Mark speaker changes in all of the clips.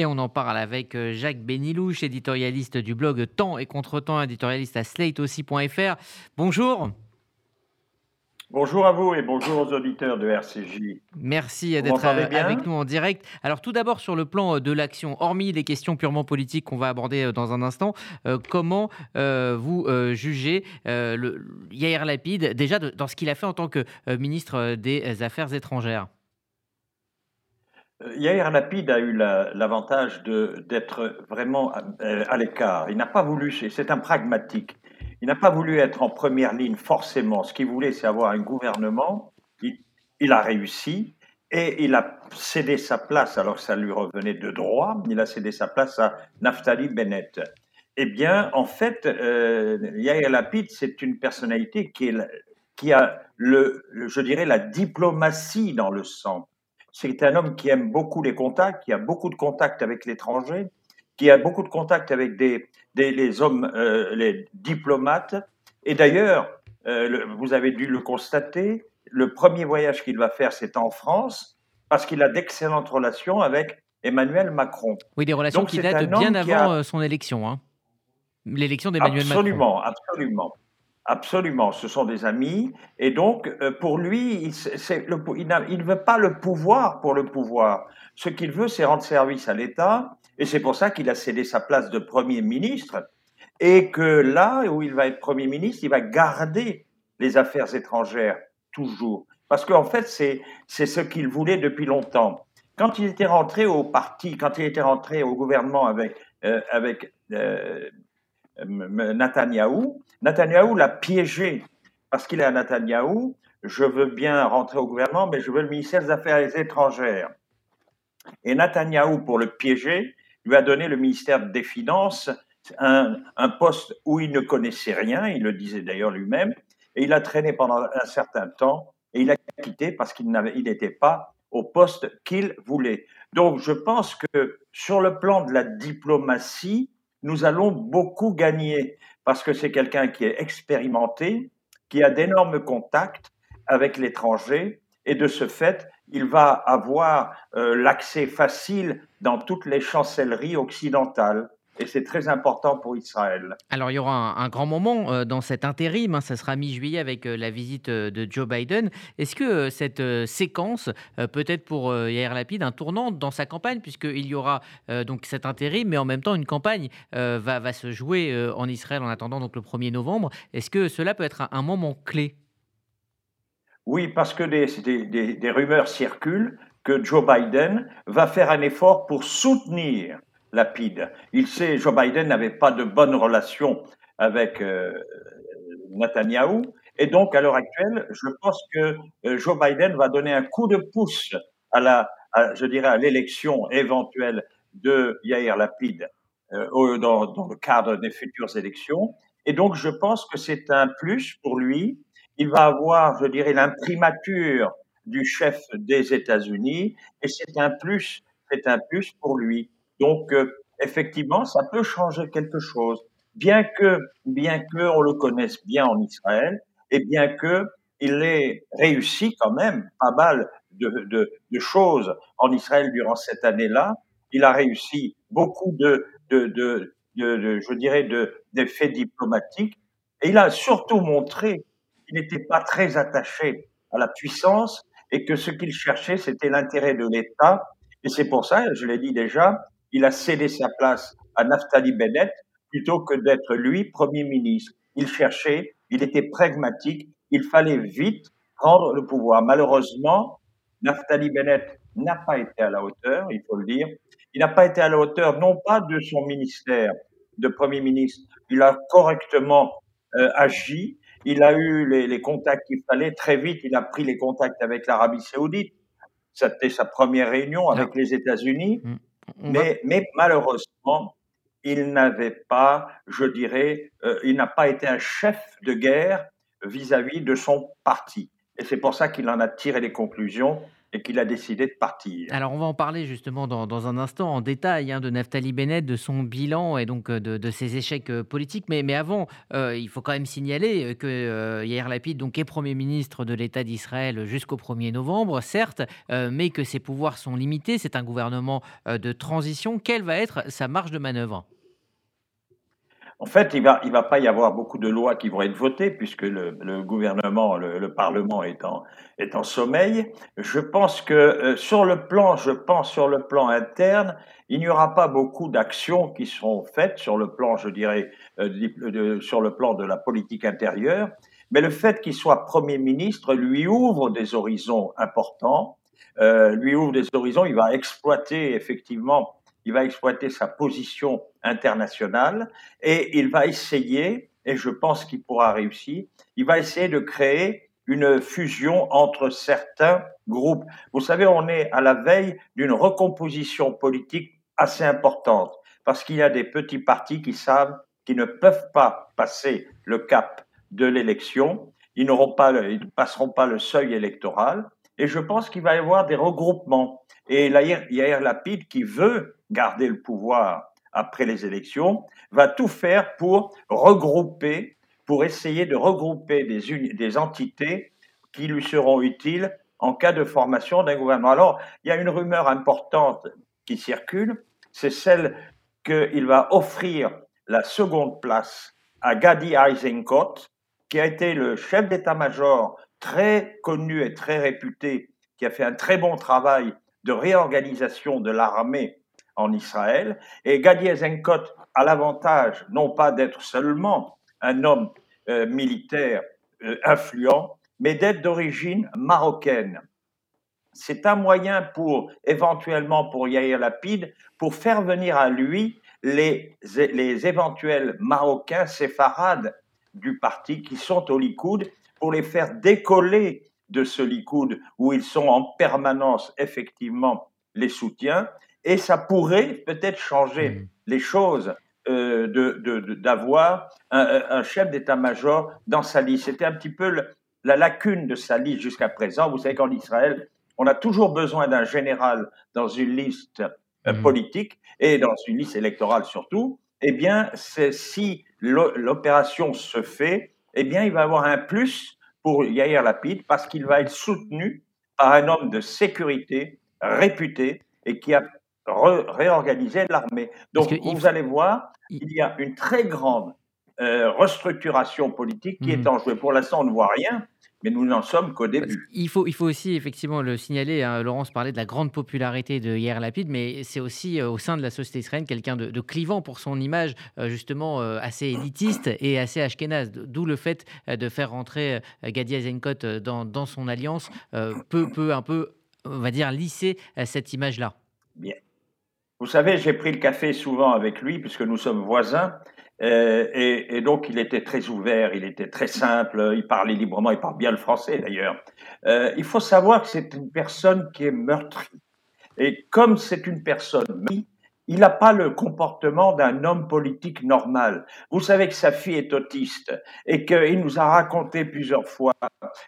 Speaker 1: Et on en parle avec euh, Jacques Bénilouche, éditorialiste du blog Temps et Contre-temps, éditorialiste à slate aussi.fr. Bonjour.
Speaker 2: Bonjour à vous et bonjour aux auditeurs de RCJ.
Speaker 1: Merci d'être euh, avec nous en direct. Alors tout d'abord sur le plan euh, de l'action, hormis les questions purement politiques qu'on va aborder dans un instant, comment vous jugez le Yair Lapide déjà dans ce qu'il a fait en tant que ministre des Affaires étrangères?
Speaker 2: Yair Lapid a eu l'avantage d'être vraiment euh, à, l'écart. Il n'a pas voulu, c'est un pragmatique, il n'a pas voulu être en première ligne forcément. Ce qu'il voulait, c'est avoir un gouvernement. Il, a réussi et il a cédé sa place, alors ça lui revenait de droit, il a cédé sa place à Naftali Bennett. Eh bien, en fait, euh, Yair Lapid, c'est une personnalité qui a, le, je dirais, la diplomatie dans le sang c'est un homme qui aime beaucoup les contacts, qui a beaucoup de contacts avec l'étranger, qui a beaucoup de contacts avec des, les hommes, euh, les diplomates. Et d'ailleurs, euh, vous avez dû le constater, le premier voyage qu'il va faire, c'est en France, parce qu'il a d'excellentes relations avec Emmanuel Macron.
Speaker 1: Oui, des relations qui datent bien avant euh, son élection. Hein. L'élection d'Emmanuel Macron.
Speaker 2: Absolument, absolument. Absolument, ce sont des amis. Et donc, euh, pour lui, il, ne veut pas le pouvoir pour le pouvoir. Ce qu'il veut, c'est rendre service à l'État. Et c'est pour ça qu'il a cédé sa place de Premier ministre. Et que là où il va être Premier ministre, il va garder les affaires étrangères, toujours. Parce qu'en fait, c'est ce qu'il voulait depuis longtemps. Quand il était rentré au parti, quand il était rentré au gouvernement avec, euh, avec euh, Netanyahou. Netanyahou l'a piégé parce qu'il est à Netanyahou. Je veux bien rentrer au gouvernement, mais je veux le ministère des Affaires étrangères. Et Netanyahou, pour le piéger, lui a donné le ministère des Finances, un, poste où il ne connaissait rien, il le disait d'ailleurs lui-même, et il a traîné pendant un certain temps, et il a quitté parce qu'il n'était pas au poste qu'il voulait. Donc je pense que sur le plan de la diplomatie, nous allons beaucoup gagner parce que c'est quelqu'un qui est expérimenté, qui a d'énormes contacts avec l'étranger et de ce fait, il va avoir euh, l'accès facile dans toutes les chancelleries occidentales et c'est très important pour Israël.
Speaker 1: Alors il y aura un, grand moment euh, dans cet intérim, hein, ça sera mi-juillet avec euh, la visite euh, de Joe Biden. Est-ce que cette séquence peut être pour Yair Lapid un tournant dans sa campagne, puisqu'il y aura donc cet intérim, mais en même temps une campagne va, va, se jouer en Israël en attendant donc le 1er novembre? Est-ce que cela peut être un, moment clé?
Speaker 2: Oui, parce que des, des, des rumeurs circulent que Joe Biden va faire un effort pour soutenir Lapide. Il sait, Joe Biden n'avait pas de bonnes relations avec euh, Netanyahou. Et donc, à l'heure actuelle, je pense que euh, Joe Biden va donner un coup de pouce à la, je dirais, à l'élection éventuelle de Yair Lapide euh, dans, dans, le cadre des futures élections. Et donc, je pense que c'est un plus pour lui. Il va avoir, je dirais, l'imprimature du chef des États-Unis, et c'est un plus, c'est un plus pour lui. Donc, euh, effectivement, ça peut changer quelque chose, bien que, bien que on le connaisse bien en Israël, et bien que il ait réussi quand même pas mal de, de, de choses en Israël durant cette année-là. Il a réussi beaucoup de, de, de, de je dirais, d'effets diplomatiques, et il a surtout montré qu'il n'était pas très attaché à la puissance et que ce qu'il cherchait, c'était l'intérêt de l'État. Et c'est pour ça, je l'ai dit déjà, il a cédé sa place à Naftali Bennett plutôt que d'être lui Premier ministre. Il cherchait, il était pragmatique, il fallait vite prendre le pouvoir. Malheureusement, Naftali Bennett n'a pas été à la hauteur, il faut le dire. Il n'a pas été à la hauteur, non pas de son ministère de Premier ministre, il a correctement euh, agi, il a eu les, les contacts qu'il fallait, très vite il a pris les contacts avec l'Arabie saoudite, c'était sa première réunion avec les États-Unis. Mais, malheureusement, il n'avait pas, je dirais, euh, il n'a pas été un chef de guerre vis-à-vis de son parti. Et c'est pour ça qu'il en a tiré les conclusions et qu'il a décidé de partir.
Speaker 1: Alors, on va en parler justement dans, un instant en détail hein, de Naftali Bennett, de son bilan et donc euh, de, ses échecs euh, politiques. Mais, mais avant, euh, il faut quand même signaler que Yair Lapid donc, est Premier ministre de l'État d'Israël jusqu'au 1er novembre, certes, mais que ses pouvoirs sont limités. C'est un gouvernement de transition. Quelle va être sa marge de manœuvre?
Speaker 2: En fait, il va, il va pas y avoir beaucoup de lois qui vont être votées puisque le, le gouvernement, le, le, Parlement est en, est en sommeil. Je pense que euh, sur le plan, je pense sur le plan interne, il n'y aura pas beaucoup d'actions qui seront faites sur le plan, je dirais, euh, de, sur le plan de la politique intérieure. Mais le fait qu'il soit Premier ministre lui ouvre des horizons importants, euh, lui ouvre des horizons. Il va exploiter effectivement il va exploiter sa position internationale et il va essayer, et je pense qu'il pourra réussir, il va essayer de créer une fusion entre certains groupes. Vous savez, on est à la veille d'une recomposition politique assez importante parce qu'il y a des petits partis qui savent qu'ils ne peuvent pas passer le cap de l'élection, ils pas, ils ne passeront pas le seuil électoral, et je pense qu'il va y avoir des regroupements. Et Yair Lapide, qui veut garder le pouvoir après les élections, va tout faire pour regrouper, pour essayer de regrouper des, des entités qui lui seront utiles en cas de formation d'un gouvernement. Alors, il y a une rumeur importante qui circule, c'est celle qu'il va offrir la seconde place à Gadi Eisenkot, qui a été le chef d'état-major très connu et très réputé, qui a fait un très bon travail de réorganisation de l'armée en Israël. Et Gadi Eisenkot a l'avantage non pas d'être seulement un homme euh, militaire euh, influent, mais d'être d'origine marocaine. C'est un moyen pour, éventuellement pour Yair Lapid, pour faire venir à lui les, les éventuels Marocains séfarades du parti qui sont au Likoud, pour les faire décoller de ce Likoud où ils sont en permanence effectivement les soutiens et ça pourrait peut-être changer mmh. les choses euh, d'avoir de, un, chef d'état-major dans sa liste. C'était un petit peu la lacune de sa liste jusqu'à présent. Vous savez qu'en Israël, on a toujours besoin d'un général dans une liste euh, mmh. politique et dans une liste électorale surtout. Eh bien, si l'opération se fait, eh bien, il va avoir un plus pour Yair Lapid parce qu'il va être soutenu par un homme de sécurité réputé et qui a réorganisé l'armée. Donc, vous allez voir, il y a une très grande euh, restructuration politique qui est mmh. en jeu. Pour l'instant, on ne voit rien, mais nous n'en sommes qu'au début.
Speaker 1: Il faut, il faut aussi effectivement le signaler. Hein, Laurence parlait de la grande popularité de Yair Lapid, mais c'est aussi euh, au sein de la société israélienne quelqu'un de, clivant pour son image euh, justement assez élitiste et assez ashkénaze. D'où le fait de faire rentrer Gadi Eisenkot dans, dans son alliance peut, peut un peu, on va dire, lisser cette image-là.
Speaker 2: Bien. Vous savez, j'ai pris le café souvent avec lui puisque nous sommes voisins. Euh, et, donc, il était très ouvert, il était très simple, il parlait librement, il parle bien le français d'ailleurs. Euh, il faut savoir que c'est une personne qui est meurtrie. Et comme c'est une personne il n'a pas le comportement d'un homme politique normal. Vous savez que sa fille est autiste et qu'il nous a raconté plusieurs fois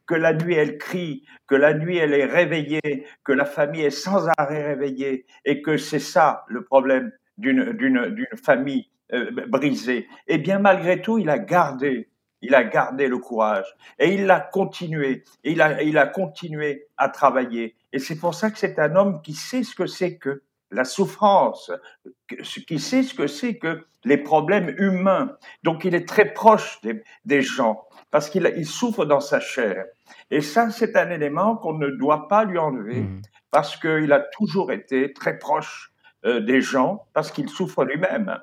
Speaker 2: que la nuit elle crie, que la nuit elle est réveillée, que la famille est sans arrêt réveillée et que c'est ça le problème d'une famille euh, brisée. Et bien malgré tout, il a gardé il a gardé le courage et il l'a continué. Et il a, il a continué à travailler. Et c'est pour ça que c'est un homme qui sait ce que c'est que la souffrance, qui sait ce que c'est que les problèmes humains. Donc il est très proche des, gens parce qu'il souffre dans sa chair. Et ça, c'est un élément qu'on ne doit pas lui enlever mmh. parce qu'il a toujours été très proche euh, des gens parce qu'il souffre lui-même.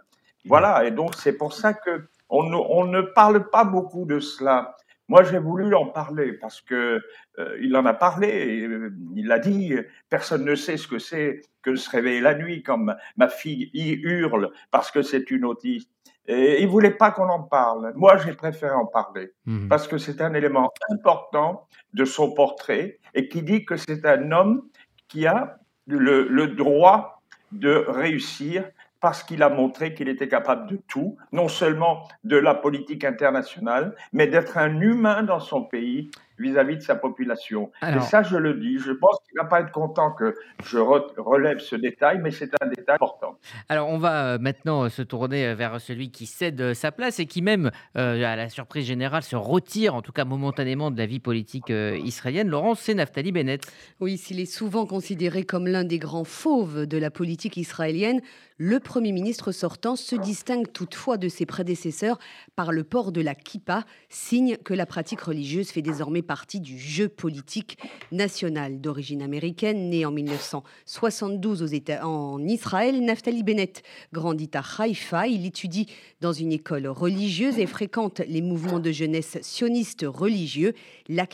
Speaker 2: Voilà. Et donc c'est pour ça que on ne parle pas beaucoup de cela. Moi, j'ai voulu en parler parce que euh, il en a parlé, euh, il a dit, personne ne sait ce que c'est que se réveiller la nuit comme ma fille y hurle parce que c'est une autiste. Et il voulait pas qu'on en parle. Moi, j'ai préféré en parler mmh parce que c'est un élément important de son portrait et qui dit que c'est un homme qui a le droit de réussir parce qu'il a montré qu'il était capable de tout, non seulement de la politique internationale, mais d'être un humain dans son pays vis-à-vis de sa population. Et ça, je le dis, je pense qu'il ne va pas être content que je relève ce détail, mais c'est un détail important.
Speaker 1: Alors, on va euh, maintenant euh, se tourner vers celui qui cède sa place et qui même, à la surprise générale, se retire, en tout cas momentanément, de la vie politique israélienne. Laurence, c'est Naftali Bennett.
Speaker 3: Oui, s'il est souvent considéré comme l'un des grands fauves de la politique israélienne, le Premier ministre sortant se distingue toutefois de ses prédécesseurs par le port de la kippa, signe que la pratique religieuse fait désormais partie du jeu politique national. D'origine américaine, né en 1972 aux États, en Israël, Naftali Bennett grandit à Haïfa. Il étudie dans une école religieuse et fréquente les mouvements de jeunesse sionistes religieux. La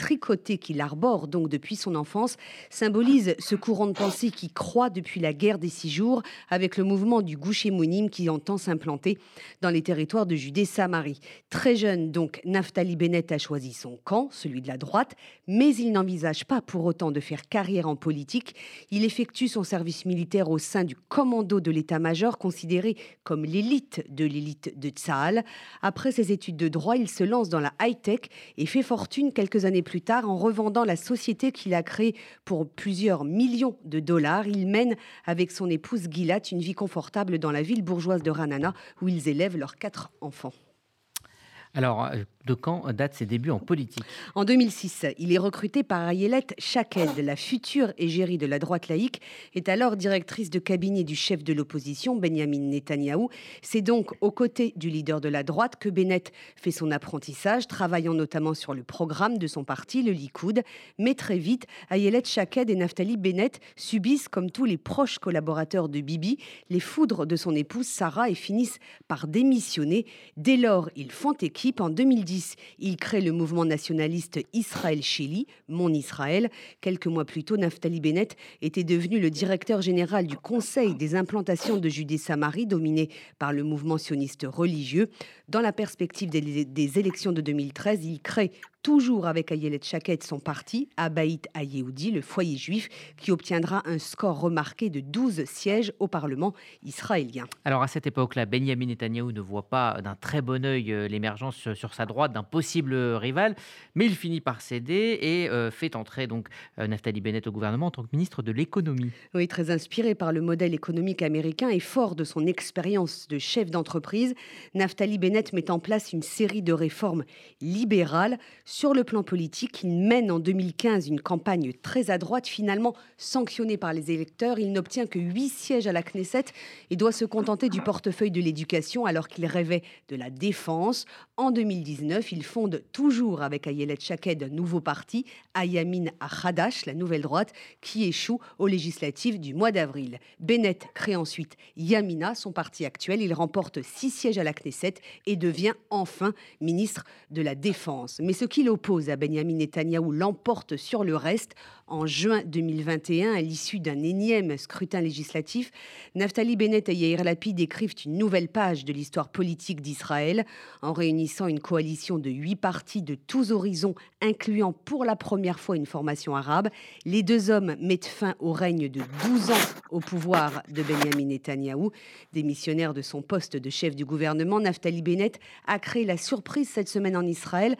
Speaker 3: tricoté qu'il arbore donc depuis son enfance symbolise ce courant de pensée qui croît depuis la guerre des six jours avec le mouvement du Gouché-Mounim qui entend s'implanter dans les territoires de Judée-Samarie. Très jeune donc, Naftali Bennett a choisi son camp, celui de la droite, mais il n'envisage pas pour autant de faire carrière en politique. Il effectue son service militaire au sein du commando de l'état-major considéré comme l'élite de l'élite de Tsahal. Après ses études de droit, il se lance dans la high-tech et fait fortune quelques années plus plus tard en revendant la société qu'il a créée pour plusieurs millions de dollars. Il mène avec son épouse Gilat une vie confortable dans la ville bourgeoise de Ranana où ils élèvent leurs quatre enfants.
Speaker 1: Alors, euh, de quand datent ses débuts en politique?
Speaker 3: En 2006, il est recruté par Ayelet Shaked. La future égérie de la droite laïque est alors directrice de cabinet du chef de l'opposition, Benjamin Netanyahou. C'est donc aux côtés du leader de la droite que Bennett fait son apprentissage, travaillant notamment sur le programme de son parti, le Likoud. Mais très vite, Ayelet Shaked et Naftali Bennett subissent, comme tous les proches collaborateurs de Bibi, les foudres de son épouse Sarah et finissent par démissionner. Dès lors, ils font équipe en 2010, il crée le mouvement nationaliste Israël-Chili, Mon Israël. Quelques mois plus tôt, Naftali Bennett était devenu le directeur général du Conseil des implantations de Judée-Samarie, dominé par le mouvement sioniste religieux. Dans la perspective des, des élections de 2013, il crée toujours avec Ayelet Chaket, son parti, Abaït Ayehoudi, le foyer juif, qui obtiendra un score remarqué de 12 sièges au Parlement israélien.
Speaker 1: Alors à cette époque-là, Benjamin Netanyahu ne voit pas d'un très bon œil euh, l'émergence sur sa droite d'un possible rival, mais il finit par céder et euh, fait entrer donc euh, Naftali Bennett au gouvernement en tant que ministre de l'économie.
Speaker 3: Oui, très inspiré par le modèle économique américain et fort de son expérience de chef d'entreprise, Naftali Bennett met en place une série de réformes libérales sur le plan politique, il mène en 2015 une campagne très à droite, finalement sanctionnée par les électeurs. Il n'obtient que 8 sièges à la Knesset et doit se contenter du portefeuille de l'éducation alors qu'il rêvait de la défense. En 2019, il fonde toujours avec Ayelet Shaked un nouveau parti, Ayamin Achadash, la nouvelle droite, qui échoue aux législatives du mois d'avril. Bennett crée ensuite Yamina, son parti actuel. Il remporte 6 sièges à la Knesset et devient enfin ministre de la Défense. Mais ce qui l'oppose à Benjamin Netanyahou l'emporte sur le reste. En juin 2021, à l'issue d'un énième scrutin législatif, Naftali Bennett et Yair Lapid écrivent une nouvelle page de l'histoire politique d'Israël en réunissant une coalition de huit partis de tous horizons, incluant pour la première fois une formation arabe. Les deux hommes mettent fin au règne de 12 ans au pouvoir de Benjamin Netanyahou. Démissionnaire de son poste de chef du gouvernement, Naftali Bennett a créé la surprise cette semaine en Israël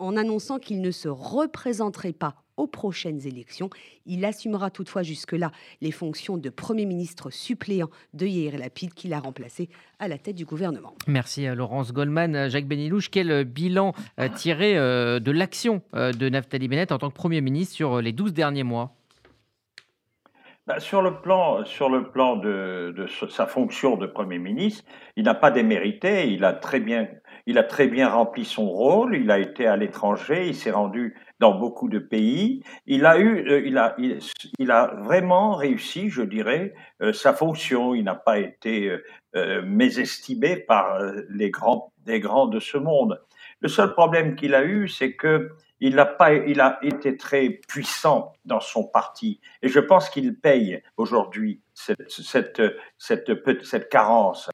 Speaker 3: en annonçant qu'il ne se représenterait pas aux prochaines élections. Il assumera toutefois jusque-là les fonctions de Premier ministre suppléant de Yair Lapid qu'il a remplacé à la tête du gouvernement.
Speaker 1: Merci à Laurence Goldman. Jacques Benilouche, quel bilan euh, tiré euh, de l'action euh, de Naftali Bennett en tant que Premier ministre sur les 12 derniers mois?
Speaker 2: Bah, sur le plan, sur le plan de, de, sa fonction de Premier ministre, il n'a pas démérité, il a très bien il a très bien rempli son rôle, il a été à l'étranger, il s'est rendu dans beaucoup de pays. Il a eu, euh, il a, il, a vraiment réussi, je dirais, euh, sa fonction. Il n'a pas été euh, mésestimé par les grands, les grands de ce monde. Le seul problème qu'il a eu, c'est que il a pas, il a été très puissant dans son parti, et je pense qu'il paye aujourd'hui cette, cette, cette, cette carence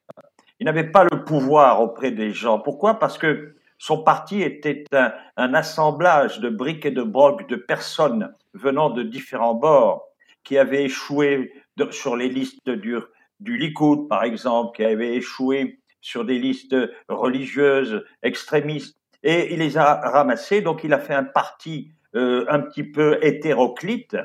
Speaker 2: il n'avait pas le pouvoir auprès des gens. Pourquoi? Parce que son parti était un, assemblage de briques et de brocs de personnes venant de différents bords qui avaient échoué sur les listes du, du Likoud, par exemple, qui avaient échoué sur des listes religieuses extrémistes. Et il les a ramassés. Donc il a fait un parti euh, un petit peu hétéroclite.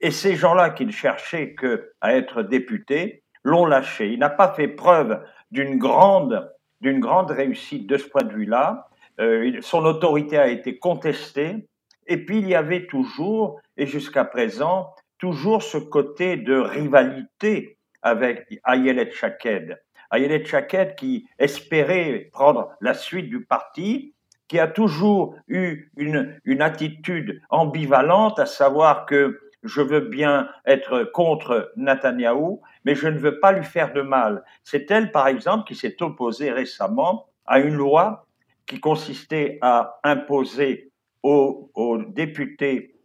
Speaker 2: Et ces gens-là qui ne cherchaient que à être députés l'ont lâché. Il n'a pas fait preuve d'une grande, d'une grande réussite de ce point de vue-là. Euh, son autorité a été contestée. Et puis il y avait toujours, et jusqu'à présent, toujours ce côté de rivalité avec Ayelet Chaked. Ayelet Chaked qui espérait prendre la suite du parti, qui a toujours eu une, attitude ambivalente, à savoir que je veux bien être contre Netanyahou, mais je ne veux pas lui faire de mal. C'est elle, par exemple, qui s'est opposée récemment à une loi qui consistait à imposer aux députés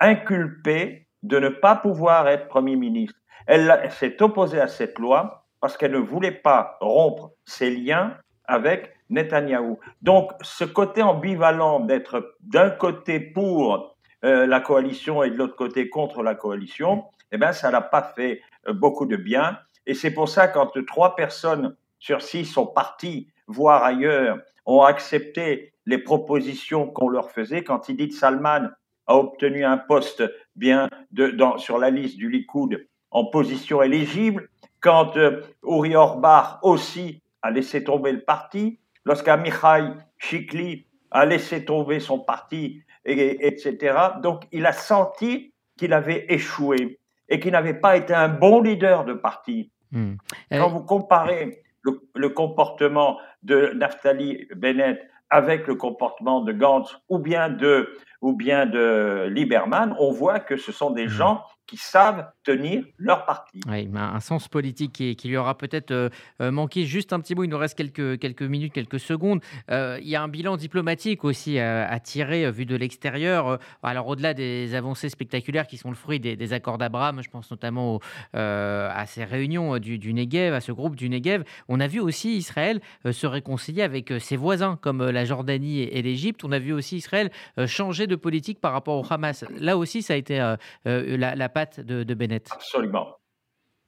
Speaker 2: inculpés de ne pas pouvoir être Premier ministre. Elle, s'est opposée à cette loi parce qu'elle ne voulait pas rompre ses liens avec Netanyahou. Donc, ce côté ambivalent d'être d'un côté pour euh, la coalition et de l'autre côté contre la coalition, eh bien, ça n'a pas fait euh, beaucoup de bien. Et c'est pour ça, quand trois personnes sur six sont parties voir ailleurs, ont accepté les propositions qu'on leur faisait, quand Edith Salman a obtenu un poste bien de, dans, sur la liste du Likoud en position éligible, quand euh, Uri Orbach aussi a laissé tomber le parti, lorsqu'Amichai Chikli a laissé tomber son parti, et, etc. Donc il a senti qu'il avait échoué et qu'il n'avait pas été un bon leader de parti. Hmm. Quand vous comparez le, le, comportement de Naftali Bennett avec le comportement de Gantz ou bien de, ou bien de Lieberman, on voit que ce sont des mmh. gens qui savent tenir leur parti.
Speaker 1: Oui, un sens politique qui, qui lui aura peut-être euh, euh, manqué. Juste un petit mot, il nous reste quelques, quelques minutes, quelques secondes. Euh, il y a un bilan diplomatique aussi à, tirer vu de l'extérieur. Alors au-delà des avancées spectaculaires qui sont le fruit des, accords d'Abraham, je pense notamment à ces réunions du, du, Negev, à ce groupe du Negev, on a vu aussi Israël se réconcilier avec ses voisins comme la Jordanie et, l'Égypte. On a vu aussi Israël changer de politique par rapport au Hamas. Là aussi, ça a été la, la de, Bennett.
Speaker 2: Absolument.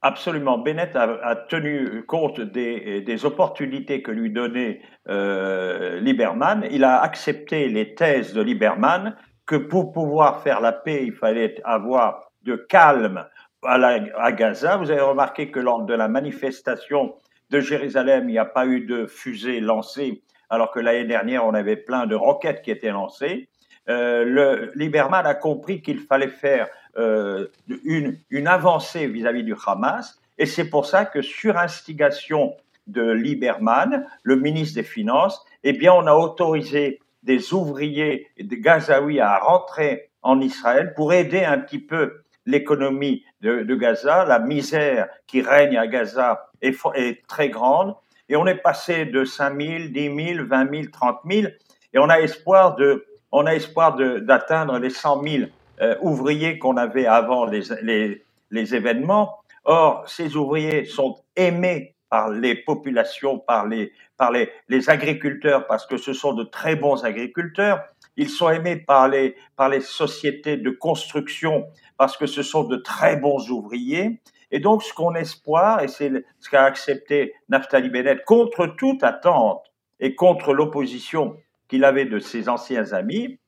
Speaker 2: Absolument. Bennett a, tenu compte des, opportunités que lui donnait euh, Lieberman. Il a accepté les thèses de Lieberman que pour pouvoir faire la paix, il fallait avoir de calme à, à Gaza. Vous avez remarqué que lors de la manifestation de Jérusalem, il n'y a pas eu de fusée lancée, alors que l'année dernière, on avait plein de roquettes qui étaient lancées. Euh, le, Lieberman a compris qu'il fallait faire euh, une, une, avancée vis-à-vis du Hamas, et c'est pour ça que sur instigation de Lieberman, le ministre des Finances, eh bien, on a autorisé des ouvriers des Gazaouis à rentrer en Israël pour aider un petit peu l'économie de, de, Gaza. La misère qui règne à Gaza est, est, très grande. Et on est passé de 5 000, 10 000, 20 000, 30 000. Et on a espoir de on a espoir d'atteindre les 100 000 euh, ouvriers qu'on avait avant les, les, les, événements. Or, ces ouvriers sont aimés par les populations, par les, par les, les agriculteurs, parce que ce sont de très bons agriculteurs. Ils sont aimés par les, par les sociétés de construction, parce que ce sont de très bons ouvriers. Et donc, ce qu'on espoir, et c'est ce qu'a accepté Naftali Bennett contre toute attente et contre l'opposition qu'il avait de ses anciens amis,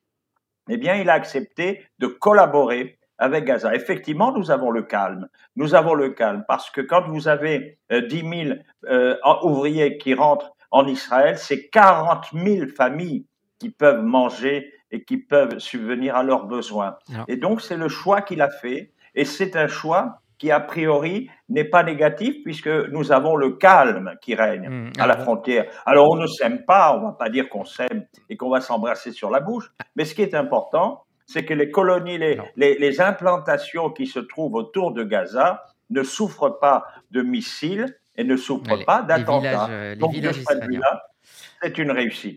Speaker 2: eh bien, il a accepté de collaborer avec Gaza. Effectivement, nous avons le calme. Nous avons le calme parce que quand vous avez 10 euh, 000 euh, ouvriers qui rentrent en Israël, c'est 40 000 familles qui peuvent manger et qui peuvent subvenir à leurs besoins. Et donc, c'est le choix qu'il a fait. Et c'est un choix qui a priori n'est pas négatif puisque nous avons le calme qui règne mmh, à la frontière. Alors on ne s'aime pas, on va pas dire qu'on s'aime et qu'on va s'embrasser sur la bouche, mais ce qui est important, c'est que les colonies, les, les, implantations qui se trouvent autour de Gaza ne souffrent pas de missiles et ne souffrent pas d'attentats.
Speaker 1: Euh, Donc, de ce
Speaker 2: c'est une réussite.